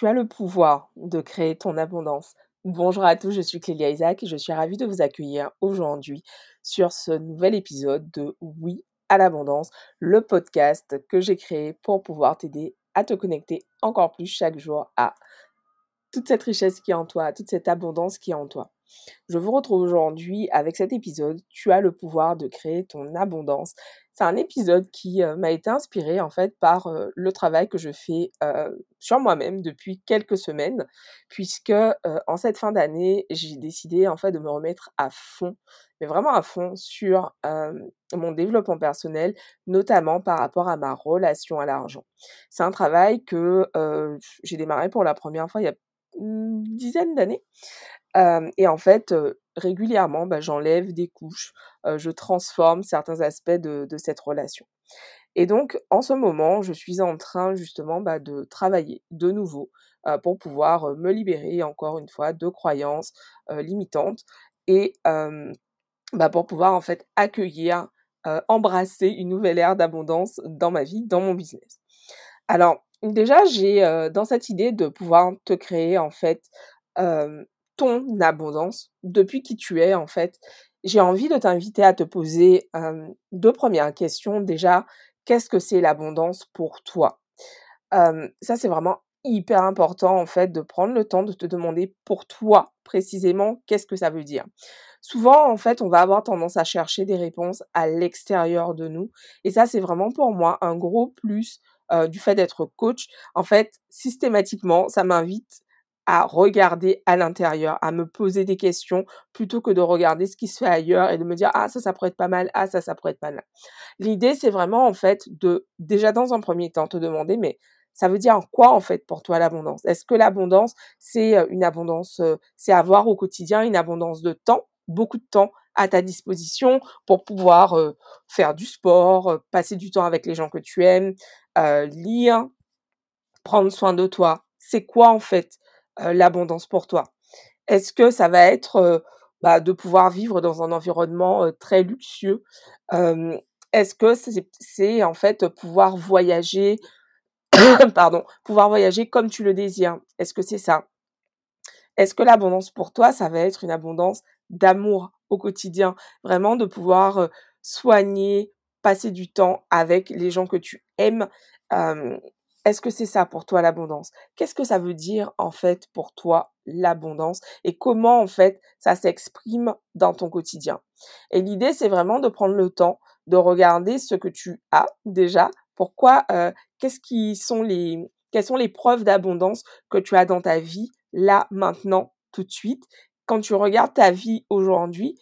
tu as le pouvoir de créer ton abondance. Bonjour à tous, je suis Clélia Isaac et je suis ravie de vous accueillir aujourd'hui sur ce nouvel épisode de Oui à l'abondance, le podcast que j'ai créé pour pouvoir t'aider à te connecter encore plus chaque jour à toute cette richesse qui est en toi, toute cette abondance qui est en toi. Je vous retrouve aujourd'hui avec cet épisode. Tu as le pouvoir de créer ton abondance. C'est un épisode qui euh, m'a été inspiré en fait par euh, le travail que je fais euh, sur moi-même depuis quelques semaines, puisque en cette fin d'année, j'ai décidé en fait de me remettre à fond, mais vraiment à fond sur mon développement personnel, notamment par rapport à ma relation à l'argent. C'est un travail que j'ai démarré pour la première fois il y a une dizaine d'années et en fait, régulièrement, bah, j'enlève des couches, je transforme certains aspects de, cette relation. Et donc, en ce moment, je suis en train justement bah, de travailler de nouveau pour pouvoir me libérer, encore une fois, de croyances limitantes et bah, pour pouvoir en fait accueillir, embrasser une nouvelle ère d'abondance dans ma vie, dans mon business. Alors, déjà, j'ai dans cette idée de pouvoir te créer en fait ton abondance, depuis qui tu es en fait, j'ai envie de t'inviter à te poser deux premières questions. Déjà, qu'est-ce que c'est l'abondance pour toi? Ça, c'est vraiment hyper important en fait de prendre le temps de te demander pour toi précisément qu'est-ce que ça veut dire. Souvent en fait on va avoir tendance à chercher des réponses à l'extérieur de nous et ça c'est vraiment pour moi un gros plus du fait d'être coach. En fait systématiquement ça m'invite à regarder à l'intérieur, à me poser des questions plutôt que de regarder ce qui se fait ailleurs et de me dire ah ça ça pourrait être pas mal, ah ça ça pourrait être pas mal. L'idée c'est vraiment en fait de déjà dans un premier temps te demander mais ça veut dire quoi en fait pour toi l'abondance? Est-ce que l'abondance c'est une abondance c'est avoir au quotidien une abondance de temps, beaucoup de temps à ta disposition pour pouvoir faire du sport, passer du temps avec les gens que tu aimes, lire, prendre soin de toi? C'est quoi en fait l'abondance pour toi. Est-ce que ça va être bah, de pouvoir vivre dans un environnement très luxueux Est-ce que c'est en fait pouvoir voyager, pardon, pouvoir voyager comme tu le désires? Est-ce que c'est ça? Est-ce que l'abondance pour toi, ça va être une abondance d'amour au quotidien, vraiment de pouvoir soigner, passer du temps avec les gens que tu aimes est-ce que c'est ça pour toi l'abondance? Qu'est-ce que ça veut dire en fait pour toi l'abondance? Et comment en fait ça s'exprime dans ton quotidien? Et l'idée c'est vraiment de prendre le temps de regarder ce que tu as déjà. Pourquoi euh, Qu'est-ce qui sont les quelles sont les preuves d'abondance que tu as dans ta vie là maintenant tout de suite? Quand tu regardes ta vie aujourd'hui,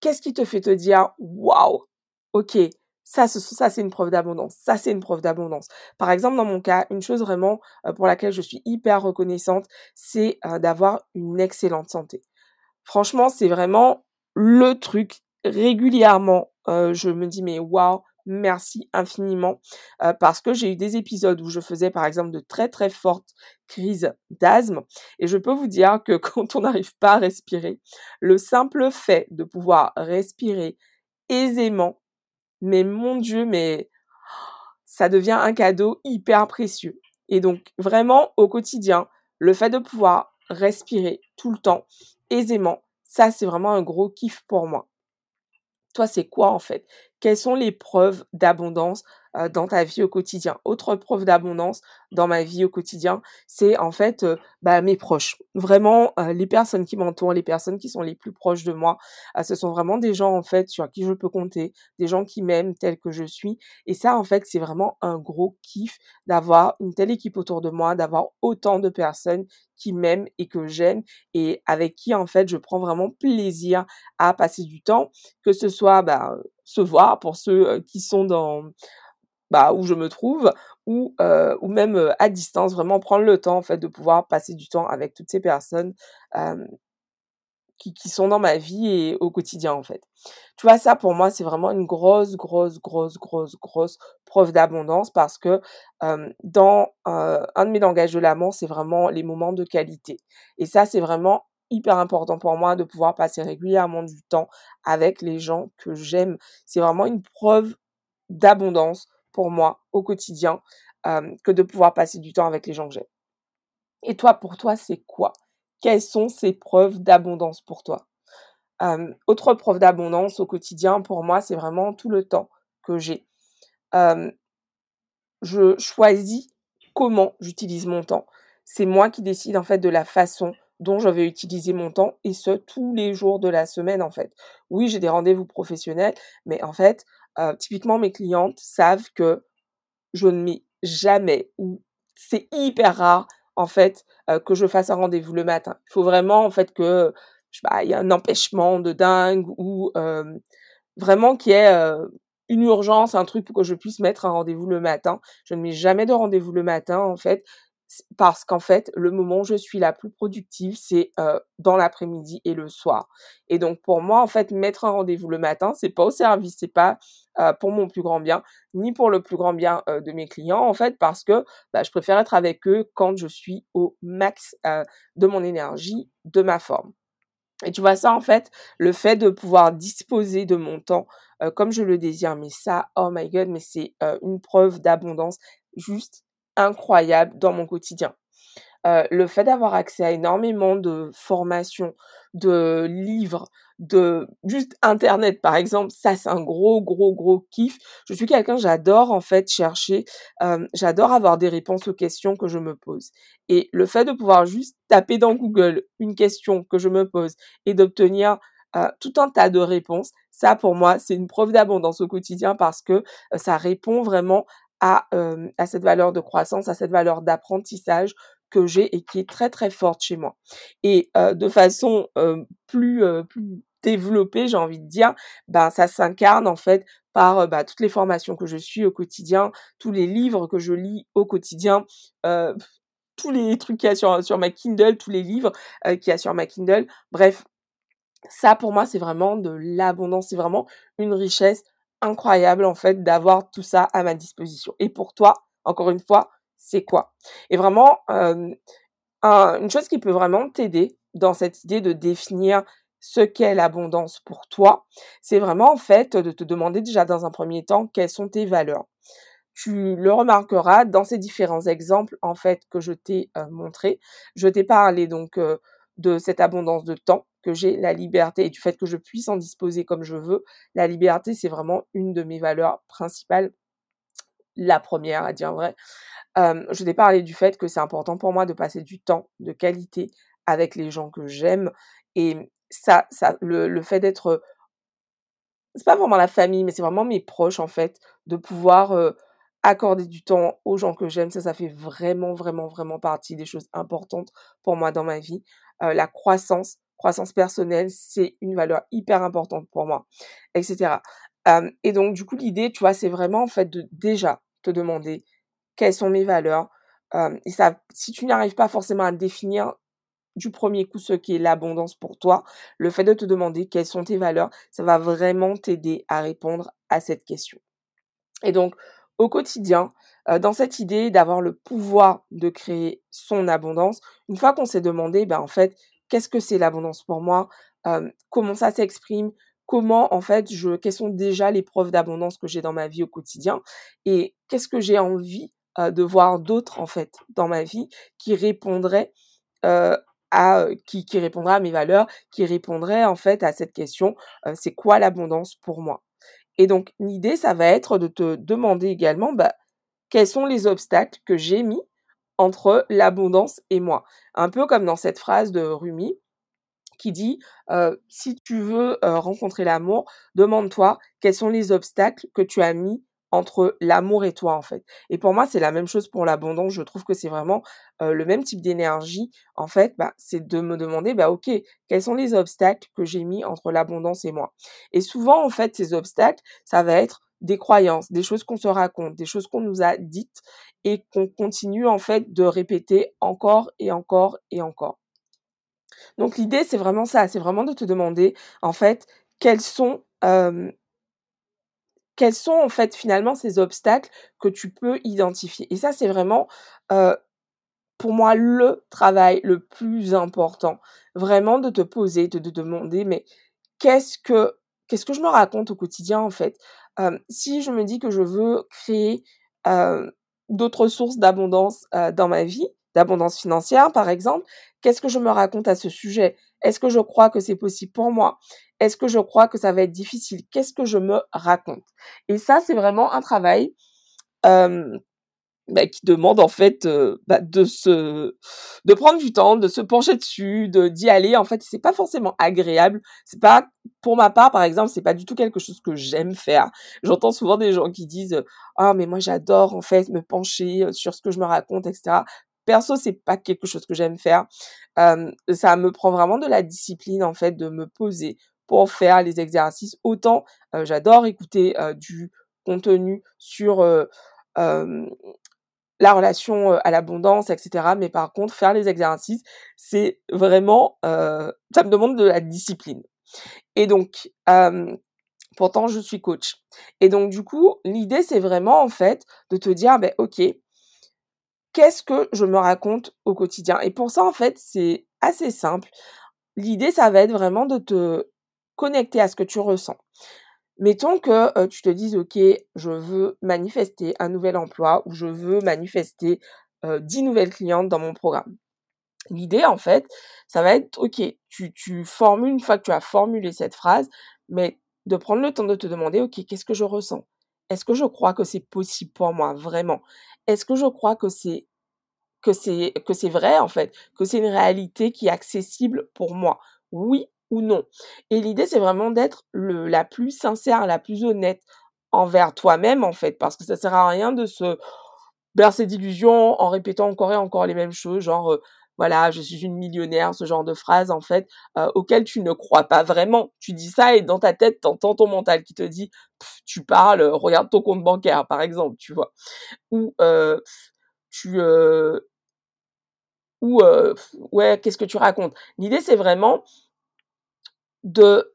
qu'est-ce qui te fait te dire waouh! Ok, ça, ça c'est une preuve d'abondance. Ça, c'est une preuve d'abondance. Par exemple, dans mon cas, une chose vraiment pour laquelle je suis hyper reconnaissante, c'est d'avoir une excellente santé. Franchement, c'est vraiment le truc régulièrement. je me dis, mais waouh, merci infiniment parce que j'ai eu des épisodes où je faisais par exemple de très très fortes crises d'asthme et je peux vous dire que quand on n'arrive pas à respirer, le simple fait de pouvoir respirer aisément mais mon Dieu, mais ça devient un cadeau hyper précieux. Et donc, vraiment, au quotidien, le fait de pouvoir respirer tout le temps, aisément, ça, c'est vraiment un gros kiff pour moi. Toi, c'est quoi en fait? Quelles sont les preuves d'abondance dans ta vie au quotidien. Autre preuve d'abondance dans ma vie au quotidien, c'est en fait bah, mes proches. Vraiment, les personnes qui m'entourent, les personnes qui sont les plus proches de moi, ce sont vraiment des gens en fait sur qui je peux compter, des gens qui m'aiment tel que je suis. Et ça, en fait, c'est vraiment un gros kiff d'avoir une telle équipe autour de moi, d'avoir autant de personnes qui m'aiment et que j'aime et avec qui en fait je prends vraiment plaisir à passer du temps, que ce soit bah, se voir pour ceux qui sont dans bah, où je me trouve, ou, ou même à distance, vraiment prendre le temps en fait de pouvoir passer du temps avec toutes ces personnes qui, qui, sont dans ma vie et au quotidien en fait. Tu vois, ça pour moi c'est vraiment une grosse, grosse, grosse, grosse, grosse preuve d'abondance parce que dans un de mes langages de l'amour, c'est vraiment les moments de qualité. Et ça, c'est vraiment hyper important pour moi de pouvoir passer régulièrement du temps avec les gens que j'aime. C'est vraiment une preuve d'abondance pour moi au quotidien que de pouvoir passer du temps avec les gens que j'aime. Et toi, pour toi, c'est quoi? Quelles sont ces preuves d'abondance pour toi? Autre preuve d'abondance au quotidien, pour moi, c'est vraiment tout le temps que j'ai. je choisis comment j'utilise mon temps. C'est moi qui décide en fait de la façon dont je vais utiliser mon temps et ce tous les jours de la semaine en fait. Oui, j'ai des rendez-vous professionnels, mais en fait, typiquement mes clientes savent que je ne mets jamais ou c'est hyper rare en fait que je fasse un rendez-vous le matin. Il faut vraiment en fait que je y a un empêchement de dingue ou vraiment qu'il y ait une urgence, un truc pour que je puisse mettre un rendez-vous le matin. Je ne mets jamais de rendez-vous le matin en fait parce qu'en fait, le moment où je suis la plus productive, c'est dans l'après-midi et le soir. Et donc pour moi, en fait, mettre un rendez-vous le matin, c'est pas au service, c'est pas pour mon plus grand bien, ni pour le plus grand bien de mes clients, en fait, parce que bah, je préfère être avec eux quand je suis au max de mon énergie, de ma forme. Et tu vois ça, en fait, le fait de pouvoir disposer de mon temps comme je le désire, mais ça, oh my god, mais c'est une preuve d'abondance juste incroyable dans mon quotidien. Le fait d'avoir accès à énormément de formations, de livres, de juste internet par exemple, ça c'est un gros gros gros kiff. Je suis quelqu'un, j'adore en fait chercher, j'adore avoir des réponses aux questions que je me pose. Et le fait de pouvoir juste taper dans Google une question que je me pose et d'obtenir tout un tas de réponses, ça pour moi c'est une preuve d'abondance au quotidien parce que ça répond vraiment à, à cette valeur de croissance, à cette valeur d'apprentissage que j'ai et qui est très très forte chez moi. Et de façon plus, plus développée, j'ai envie de dire, ben ça s'incarne en fait par bah, toutes les formations que je suis au quotidien, tous les livres que je lis au quotidien, tous les trucs qu'il y a sur, sur ma Kindle, tous les livres qu'il y a sur ma Kindle. Bref, ça pour moi c'est vraiment de l'abondance, c'est vraiment une richesse incroyable en fait d'avoir tout ça à ma disposition. Et pour toi, encore une fois, c'est quoi? Et vraiment, une chose qui peut vraiment t'aider dans cette idée de définir ce qu'est l'abondance pour toi, c'est vraiment en fait de te demander déjà dans un premier temps quelles sont tes valeurs. Tu le remarqueras dans ces différents exemples en fait que je t'ai montré. Je t'ai parlé donc de cette abondance de temps que j'ai, la liberté et du fait que je puisse en disposer comme je veux. La liberté, c'est vraiment une de mes valeurs principales. La première, à dire vrai. je t'ai parlé du fait que c'est important pour moi de passer du temps de qualité avec les gens que j'aime. Et ça, ça le, le fait d'être... C'est pas vraiment la famille, mais c'est vraiment mes proches, en fait, de pouvoir accorder du temps aux gens que j'aime, ça, ça fait vraiment, vraiment, vraiment partie des choses importantes pour moi dans ma vie. la croissance, croissance personnelle, c'est une valeur hyper importante pour moi, etc. et donc, du coup, l'idée, tu vois, c'est vraiment en fait de déjà te demander quelles sont mes valeurs. et ça, si tu n'arrives pas forcément à définir du premier coup ce qui est l'abondance pour toi, le fait de te demander quelles sont tes valeurs, ça va vraiment t'aider à répondre à cette question. Et donc, au quotidien, dans cette idée d'avoir le pouvoir de créer son abondance, une fois qu'on s'est demandé, ben en fait, qu'est-ce que c'est l'abondance pour moi, comment ça s'exprime, comment en fait je, quelles sont déjà les preuves d'abondance que j'ai dans ma vie au quotidien et qu'est-ce que j'ai envie de voir d'autres en fait dans ma vie qui répondraient à qui, à mes valeurs, qui répondrait en fait à cette question c'est quoi l'abondance pour moi? Et donc l'idée ça va être de te demander également bah, quels sont les obstacles que j'ai mis entre l'abondance et moi. Un peu comme dans cette phrase de Rumi qui dit si tu veux rencontrer l'amour, demande-toi quels sont les obstacles que tu as mis entre l'amour et toi en fait. Et pour moi, c'est la même chose pour l'abondance. Je trouve que c'est vraiment le même type d'énergie. En fait, bah, c'est de me demander, bah ok, quels sont les obstacles que j'ai mis entre l'abondance et moi? Et souvent, en fait, ces obstacles, ça va être des croyances, des choses qu'on se raconte, des choses qu'on nous a dites et qu'on continue en fait de répéter encore et encore et encore. Donc l'idée c'est vraiment ça, c'est vraiment de te demander en fait quels sont quels sont en fait finalement ces obstacles que tu peux identifier. Et ça c'est vraiment pour moi le travail le plus important, vraiment de te poser, de te demander mais qu'est-ce que qu'est-ce que je me raconte au quotidien en fait? Si je me dis que je veux créer d'autres sources d'abondance dans ma vie, d'abondance financière, par exemple, qu'est-ce que je me raconte à ce sujet? Est-ce que je crois que c'est possible pour moi? Est-ce que je crois que ça va être difficile? Qu'est-ce que je me raconte? Et ça, c'est vraiment un travail bah, qui demande en fait bah, de se de prendre du temps, de se pencher dessus, de d'y aller. En fait, c'est pas forcément agréable. C'est pas pour ma part, par exemple, c'est pas du tout quelque chose que j'aime faire. J'entends souvent des gens qui disent ah mais moi j'adore en fait me pencher sur ce que je me raconte, etc. Perso, c'est pas quelque chose que j'aime faire. ça me prend vraiment de la discipline en fait de me poser pour faire les exercices. Autant j'adore écouter du contenu sur la relation à l'abondance, etc. Mais par contre, faire les exercices, c'est vraiment, ça me demande de la discipline. Et donc, pourtant, je suis coach. Et donc, du coup, l'idée, c'est vraiment, en fait, de te dire, ben, OK, qu'est-ce que je me raconte au quotidien? Et pour ça, en fait, c'est assez simple. L'idée, ça va être vraiment de te connecter à ce que tu ressens. Mettons que tu te dises, OK, je veux manifester un nouvel emploi ou je veux manifester 10 nouvelles clientes dans mon programme. L'idée, en fait, ça va être, OK, tu, tu formules, une fois que tu as formulé cette phrase, mais de prendre le temps de te demander, OK, qu'est-ce que je ressens? Est-ce que je crois que c'est possible pour moi, vraiment? Est-ce que je crois que c'est vrai en fait, que c'est une réalité qui est accessible pour moi? Oui ou non. Et l'idée, c'est vraiment d'être la plus sincère, la plus honnête envers toi-même, en fait, parce que ça sert à rien de se bercer d'illusions en répétant encore et encore les mêmes choses, genre, voilà, je suis une millionnaire, ce genre de phrases, en fait, auxquelles tu ne crois pas vraiment. Tu dis ça et dans ta tête, t'entends ton mental qui te dit, tu parles, regarde ton compte bancaire, par exemple, tu vois. Ou, tu, ou, ouais, qu'est-ce que tu racontes? L'idée, c'est vraiment de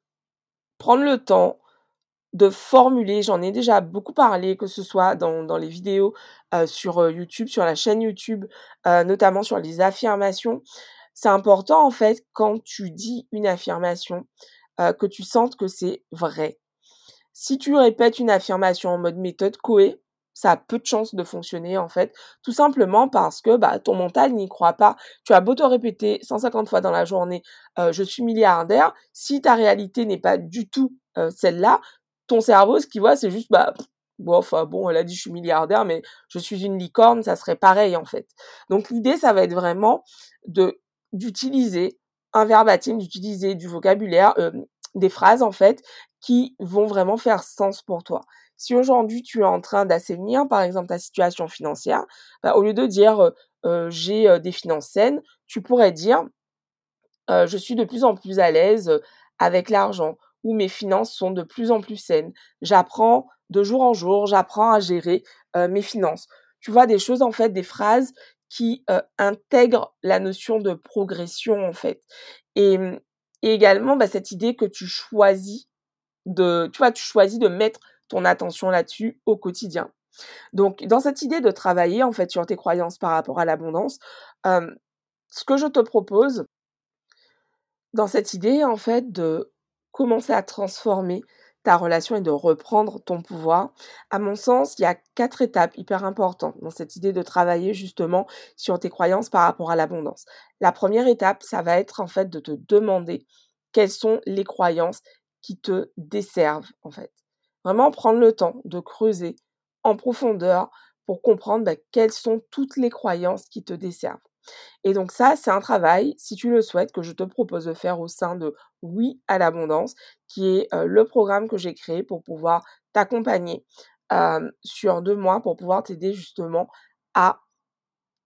prendre le temps de formuler, j'en ai déjà beaucoup parlé, que ce soit dans, dans les vidéos sur YouTube, sur la chaîne YouTube, notamment sur les affirmations. C'est important en fait quand tu dis une affirmation, que tu sentes que c'est vrai. Si tu répètes une affirmation en mode méthode Coé, ça a peu de chances de fonctionner en fait, tout simplement parce que bah, ton mental n'y croit pas. Tu as beau te répéter 150 fois dans la journée euh, je suis milliardaire, si ta réalité n'est pas du tout euh, celle-là, ton cerveau ce qu'il voit c'est juste bah bon, enfin bon, elle a dit je suis milliardaire mais je suis une licorne, ça serait pareil en fait. Donc l'idée ça va être vraiment de d'utiliser un verbatim, d'utiliser du vocabulaire, euh, des phrases en fait qui vont vraiment faire sens pour toi. Si aujourd'hui tu es en train d'assainir, par exemple, ta situation financière, bah, au lieu de dire j'ai des finances saines, tu pourrais dire je suis de plus en plus à l'aise avec l'argent ou mes finances sont de plus en plus saines. J'apprends de jour en jour, j'apprends à gérer mes finances. Tu vois des choses en fait, des phrases qui intègrent la notion de progression en fait. Et, également bah, cette idée que tu choisis de, tu vois, tu choisis de mettre ton attention là-dessus au quotidien. Donc, dans cette idée de travailler en fait sur tes croyances par rapport à l'abondance, ce que je te propose, dans cette idée en fait de commencer à transformer ta relation et de reprendre ton pouvoir, à mon sens, il y a quatre étapes hyper importantes dans cette idée de travailler justement sur tes croyances par rapport à l'abondance. La première étape, ça va être en fait de te demander quelles sont les croyances qui te desservent en fait. Vraiment prendre le temps de creuser en profondeur pour comprendre bah, quelles sont toutes les croyances qui te desservent. Et donc ça, c'est un travail, si tu le souhaites, que je te propose de faire au sein de Oui à l'abondance, qui est le programme que j'ai créé pour pouvoir t'accompagner sur deux mois, pour pouvoir t'aider justement à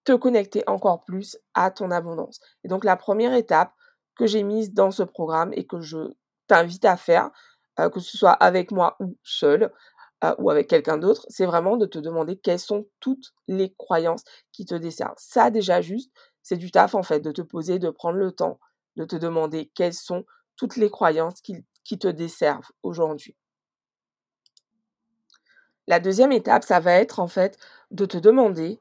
te connecter encore plus à ton abondance. Et donc la première étape que j'ai mise dans ce programme et que je t'invite à faire, que ce soit avec moi ou seul, euh, ou avec quelqu'un d'autre, c'est vraiment de te demander quelles sont toutes les croyances qui te desservent. Ça déjà juste, c'est du taf en fait, de te poser, de prendre le temps, de te demander quelles sont toutes les croyances qui, qui te desservent aujourd'hui. La deuxième étape, ça va être en fait de te demander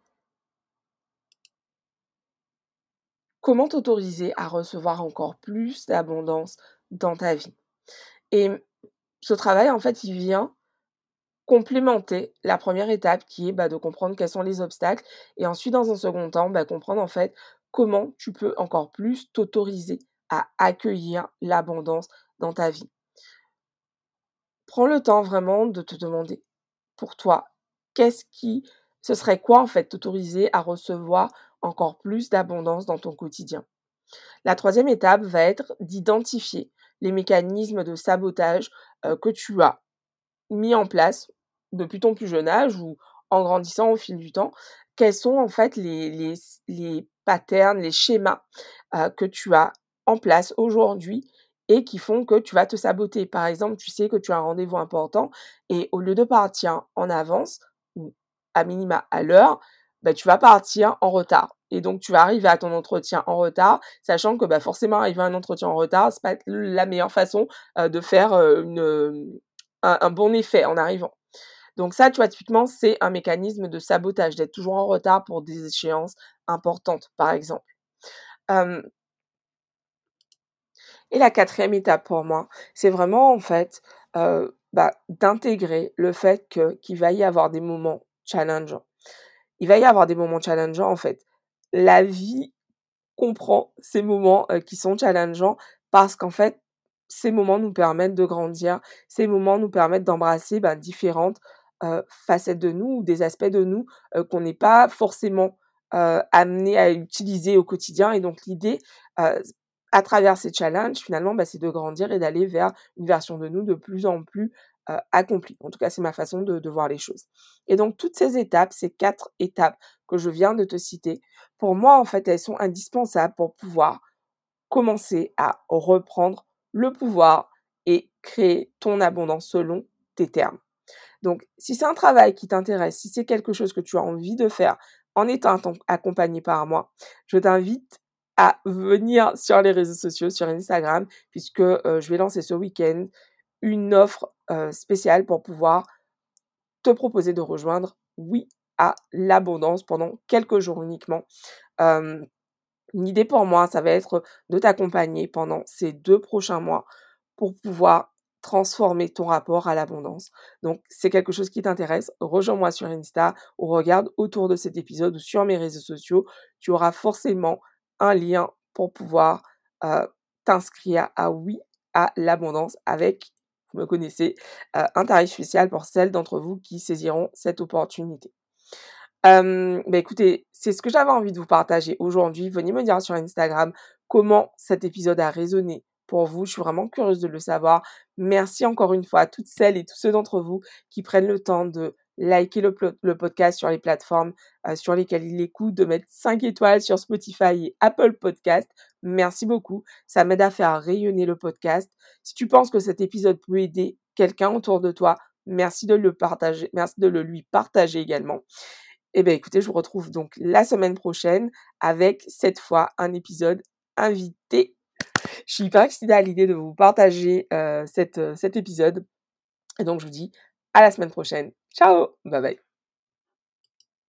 comment t'autoriser à recevoir encore plus d'abondance dans ta vie. Et ce travail, en fait, il vient complémenter la première étape qui est bah, de comprendre quels sont les obstacles et ensuite dans un second temps bah, comprendre en fait comment tu peux encore plus t'autoriser à accueillir l'abondance dans ta vie. Prends le temps vraiment de te demander pour toi qu'est-ce qui ce serait quoi en fait t'autoriser à recevoir encore plus d'abondance dans ton quotidien? La troisième étape va être d'identifier les mécanismes de sabotage que tu as mis en place depuis ton plus jeune âge ou en grandissant au fil du temps, quels sont en fait les, les, patterns, les schémas que tu as en place aujourd'hui et qui font que tu vas te saboter? Par exemple, tu sais que tu as un rendez-vous important et au lieu de partir en avance ou à minima à l'heure, bah, tu vas partir en retard. Et donc, tu vas arriver à ton entretien en retard, sachant que bah, forcément, arriver à un entretien en retard, c'est pas la meilleure façon de faire une, un, bon effet en arrivant. Donc ça, tu vois, typiquement, c'est un mécanisme de sabotage, d'être toujours en retard pour des échéances importantes, par exemple. et la quatrième étape pour moi, c'est vraiment en fait bah, d'intégrer le fait qu'il va y avoir des moments challengeants. Il va y avoir des moments challengeants en fait. La vie comprend ces moments qui sont challengeants parce qu'en fait, ces moments nous permettent de grandir, ces moments nous permettent d'embrasser bah, différentes facettes de nous ou des aspects de nous qu'on n'est pas forcément amené à utiliser au quotidien. Et donc l'idée, à travers ces challenges, finalement, bah, c'est de grandir et d'aller vers une version de nous de plus en plus accomplie. En tout cas, c'est ma façon de, de, voir les choses. Et donc toutes ces étapes, ces quatre étapes que je viens de te citer, pour moi, en fait, elles sont indispensables pour pouvoir commencer à reprendre le pouvoir et créer ton abondance selon tes termes. Donc, si c'est un travail qui t'intéresse, si c'est quelque chose que tu as envie de faire en étant accompagné par moi, je t'invite à venir sur les réseaux sociaux, sur Instagram, puisque je vais lancer ce week-end une offre spéciale pour pouvoir te proposer de rejoindre Oui à l'abondance pendant quelques jours uniquement. L'idée pour moi, ça va être de t'accompagner pendant ces deux prochains mois pour pouvoir transformer ton rapport à l'abondance. Donc, c'est quelque chose qui t'intéresse, rejoins-moi sur Insta ou regarde autour de cet épisode ou sur mes réseaux sociaux. Tu auras forcément un lien pour pouvoir t'inscrire à oui à l'abondance avec, vous me connaissez, un tarif spécial pour celles d'entre vous qui saisiront cette opportunité. Euh, bah écoutez, c'est ce que j'avais envie de vous partager aujourd'hui. Venez me dire sur Instagram comment cet épisode a résonné pour vous. Je suis vraiment curieuse de le savoir. Merci encore une fois à toutes celles et tous ceux d'entre vous qui prennent le temps de liker le, podcast sur les plateformes euh, sur lesquelles il écoute, de mettre 5 étoiles sur Spotify et Apple Podcast. Merci beaucoup. Ça m'aide à faire rayonner le podcast. Si tu penses que cet épisode peut aider quelqu'un autour de toi, merci de le partager, merci de le lui partager également. Eh bien écoutez, je vous retrouve donc la semaine prochaine avec cette fois un épisode invité. Je suis hyper excitée à l'idée de vous partager euh, euh, cet épisode. Et donc je vous dis à la semaine prochaine. Ciao Bye bye